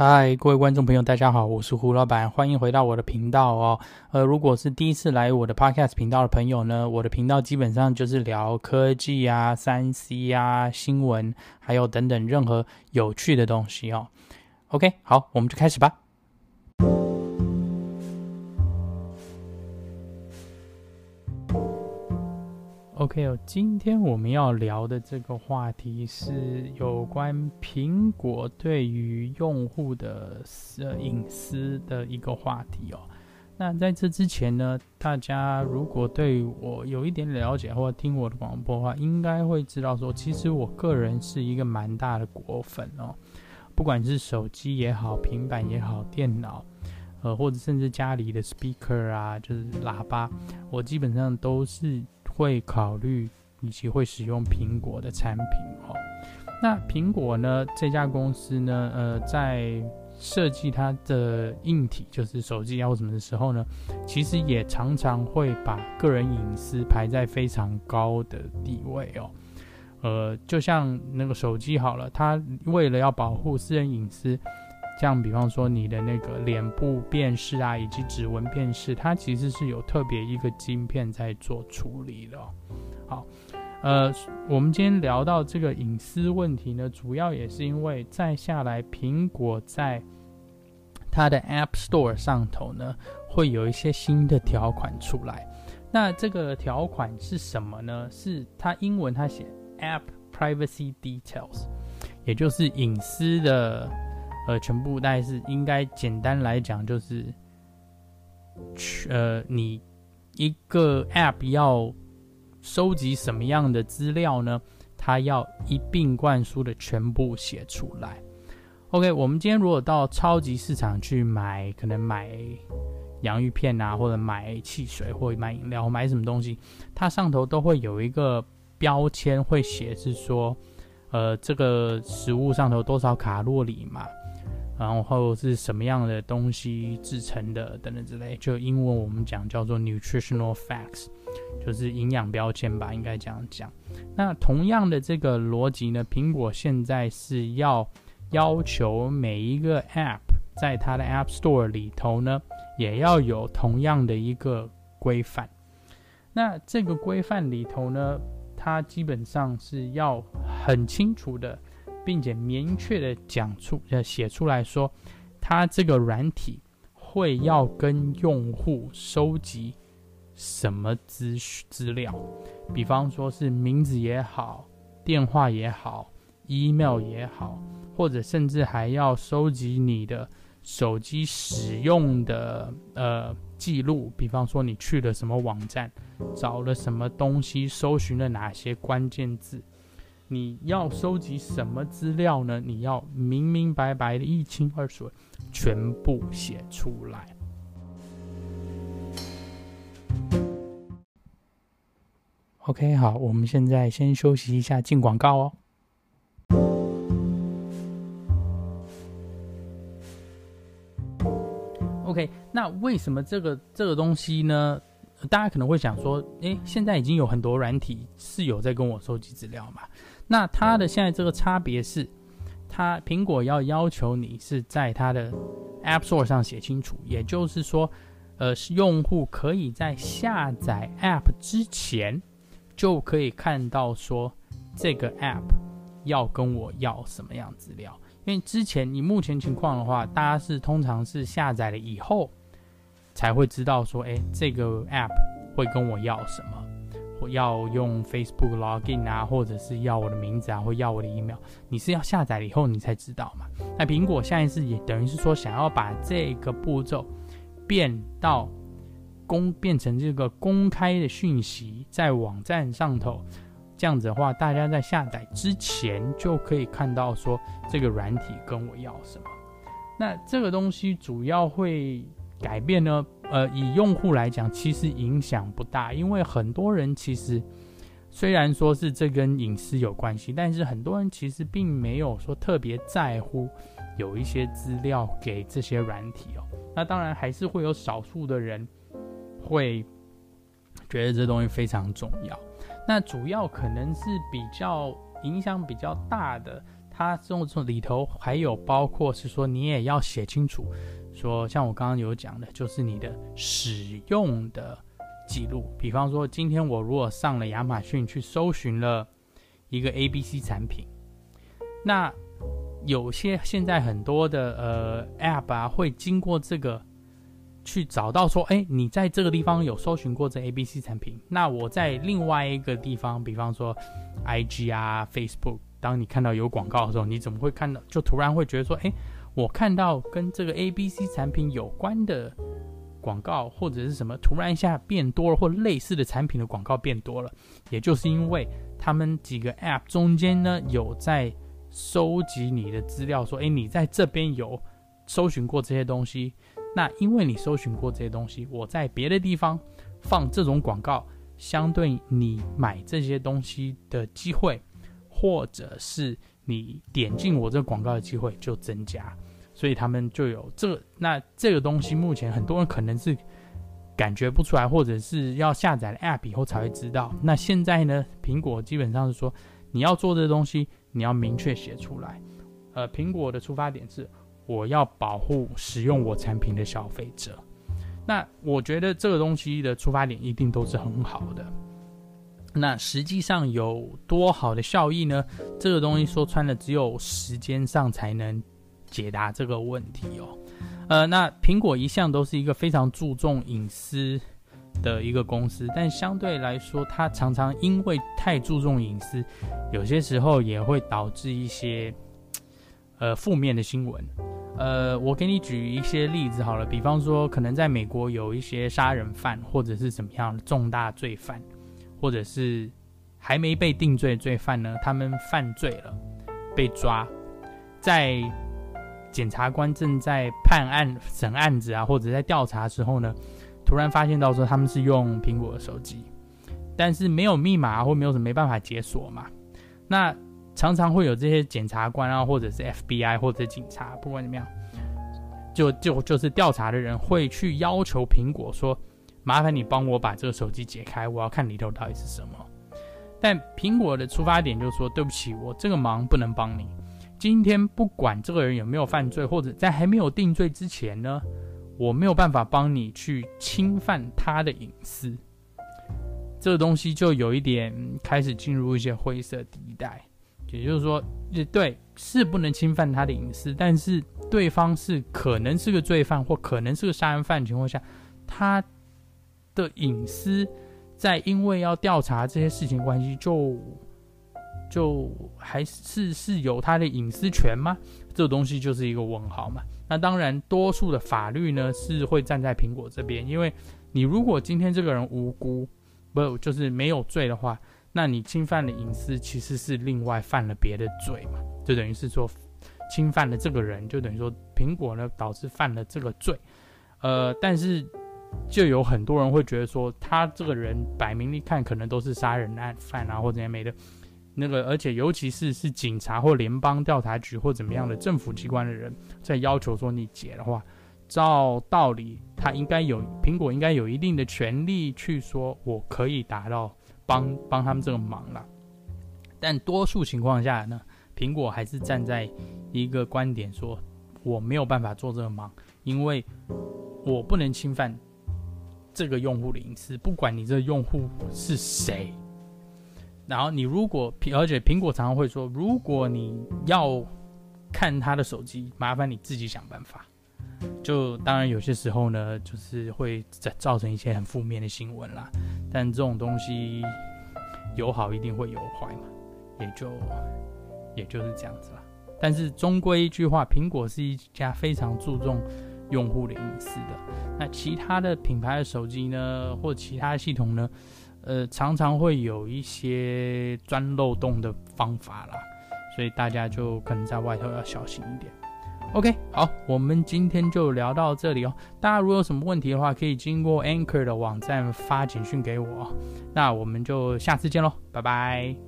嗨，各位观众朋友，大家好，我是胡老板，欢迎回到我的频道哦。呃，如果是第一次来我的 Podcast 频道的朋友呢，我的频道基本上就是聊科技啊、三 C 啊、新闻，还有等等任何有趣的东西哦。OK，好，我们就开始吧。OK 哦，今天我们要聊的这个话题是有关苹果对于用户的呃隐私的一个话题哦。那在这之前呢，大家如果对我有一点了解或者听我的广播的话，应该会知道说，其实我个人是一个蛮大的果粉哦。不管是手机也好，平板也好，电脑，呃，或者甚至家里的 speaker 啊，就是喇叭，我基本上都是。会考虑以及会使用苹果的产品哦。那苹果呢，这家公司呢，呃，在设计它的硬体，就是手机啊或什么的时候呢，其实也常常会把个人隐私排在非常高的地位哦。呃，就像那个手机好了，它为了要保护私人隐私。像比方说你的那个脸部辨识啊，以及指纹辨识，它其实是有特别一个晶片在做处理的。好，呃，我们今天聊到这个隐私问题呢，主要也是因为再下来，苹果在它的 App Store 上头呢，会有一些新的条款出来。那这个条款是什么呢？是它英文它写 App Privacy Details，也就是隐私的。呃，全部大概是应该简单来讲，就是，呃，你一个 App 要收集什么样的资料呢？它要一并灌输的全部写出来。OK，我们今天如果到超级市场去买，可能买洋芋片啊，或者买汽水，或者买饮料，买什么东西，它上头都会有一个标签，会写是说，呃，这个食物上头多少卡路里嘛。然后是什么样的东西制成的等等之类，就英文我们讲叫做 nutritional facts，就是营养标签吧，应该这样讲。那同样的这个逻辑呢，苹果现在是要要求每一个 app 在它的 App Store 里头呢，也要有同样的一个规范。那这个规范里头呢，它基本上是要很清楚的。并且明确的讲出，呃，写出来说，它这个软体会要跟用户收集什么资资料，比方说是名字也好，电话也好，email 也好，或者甚至还要收集你的手机使用的呃记录，比方说你去了什么网站，找了什么东西，搜寻了哪些关键字。你要收集什么资料呢？你要明明白白的、一清二楚，全部写出来。OK，好，我们现在先休息一下，进广告哦。OK，那为什么这个这个东西呢？大家可能会想说，诶，现在已经有很多软体是有在跟我收集资料嘛？那它的现在这个差别是，它苹果要要求你是在它的 App Store 上写清楚，也就是说，呃，是用户可以在下载 App 之前就可以看到说这个 App 要跟我要什么样资料。因为之前你目前情况的话，大家是通常是下载了以后才会知道说，诶，这个 App 会跟我要什么。要用 Facebook login 啊，或者是要我的名字啊，或要我的 email，你是要下载了以后你才知道嘛？那苹果现在是也等于是说，想要把这个步骤变到公变成这个公开的讯息，在网站上头，这样子的话，大家在下载之前就可以看到说这个软体跟我要什么。那这个东西主要会改变呢？呃，以用户来讲，其实影响不大，因为很多人其实虽然说是这跟隐私有关系，但是很多人其实并没有说特别在乎有一些资料给这些软体哦。那当然还是会有少数的人会觉得这东西非常重要。那主要可能是比较影响比较大的。它这种里头还有包括是说，你也要写清楚，说像我刚刚有讲的，就是你的使用的记录。比方说，今天我如果上了亚马逊去搜寻了一个 ABC 产品，那有些现在很多的呃 App 啊，会经过这个。去找到说，哎，你在这个地方有搜寻过这 A B C 产品，那我在另外一个地方，比方说 I G 啊、Facebook，当你看到有广告的时候，你怎么会看到？就突然会觉得说，哎，我看到跟这个 A B C 产品有关的广告，或者是什么，突然一下变多了，或类似的产品的广告变多了，也就是因为他们几个 App 中间呢，有在收集你的资料，说，哎，你在这边有搜寻过这些东西。那因为你搜寻过这些东西，我在别的地方放这种广告，相对你买这些东西的机会，或者是你点进我这广告的机会就增加，所以他们就有这个。那这个东西目前很多人可能是感觉不出来，或者是要下载了 App 以后才会知道。那现在呢，苹果基本上是说你要做这东西，你要明确写出来。呃，苹果的出发点是。我要保护使用我产品的消费者，那我觉得这个东西的出发点一定都是很好的。那实际上有多好的效益呢？这个东西说穿了，只有时间上才能解答这个问题哦。呃，那苹果一向都是一个非常注重隐私的一个公司，但相对来说，它常常因为太注重隐私，有些时候也会导致一些呃负面的新闻。呃，我给你举一些例子好了，比方说，可能在美国有一些杀人犯，或者是怎么样重大罪犯，或者是还没被定罪的罪犯呢，他们犯罪了，被抓，在检察官正在判案、审案子啊，或者在调查的时候呢，突然发现到说他们是用苹果的手机，但是没有密码或没有什么没办法解锁嘛，那。常常会有这些检察官啊，或者是 FBI 或者警察，不管怎么样，就就就是调查的人会去要求苹果说：“麻烦你帮我把这个手机解开，我要看里头到底是什么。”但苹果的出发点就是说：“对不起，我这个忙不能帮你。今天不管这个人有没有犯罪，或者在还没有定罪之前呢，我没有办法帮你去侵犯他的隐私。这个东西就有一点开始进入一些灰色地带。”也就是说，也对，是不能侵犯他的隐私，但是对方是可能是个罪犯或可能是个杀人犯的情况下，他的隐私在因为要调查这些事情关系，就就还是是有他的隐私权吗？这东西就是一个问号嘛。那当然，多数的法律呢是会站在苹果这边，因为你如果今天这个人无辜，不就是没有罪的话。那你侵犯了隐私，其实是另外犯了别的罪嘛？就等于是说，侵犯了这个人，就等于说苹果呢导致犯了这个罪。呃，但是就有很多人会觉得说，他这个人摆明一看可能都是杀人案犯啊，或者怎样没的。那个，而且尤其是是警察或联邦调查局或怎么样的政府机关的人在要求说你解的话，照道理他应该有苹果应该有一定的权利去说，我可以达到。帮帮他们这个忙了，但多数情况下呢，苹果还是站在一个观点说，我没有办法做这个忙，因为我不能侵犯这个用户的隐私，不管你这个用户是谁。然后你如果，而且苹果常常会说，如果你要看他的手机，麻烦你自己想办法。就当然有些时候呢，就是会造成一些很负面的新闻啦。但这种东西有好一定会有坏嘛，也就也就是这样子啦。但是终归一句话，苹果是一家非常注重用户的隐私的。那其他的品牌的手机呢，或其他系统呢，呃，常常会有一些钻漏洞的方法啦，所以大家就可能在外头要小心一点。OK，好，我们今天就聊到这里哦。大家如果有什么问题的话，可以经过 Anchor 的网站发简讯给我。那我们就下次见喽，拜拜。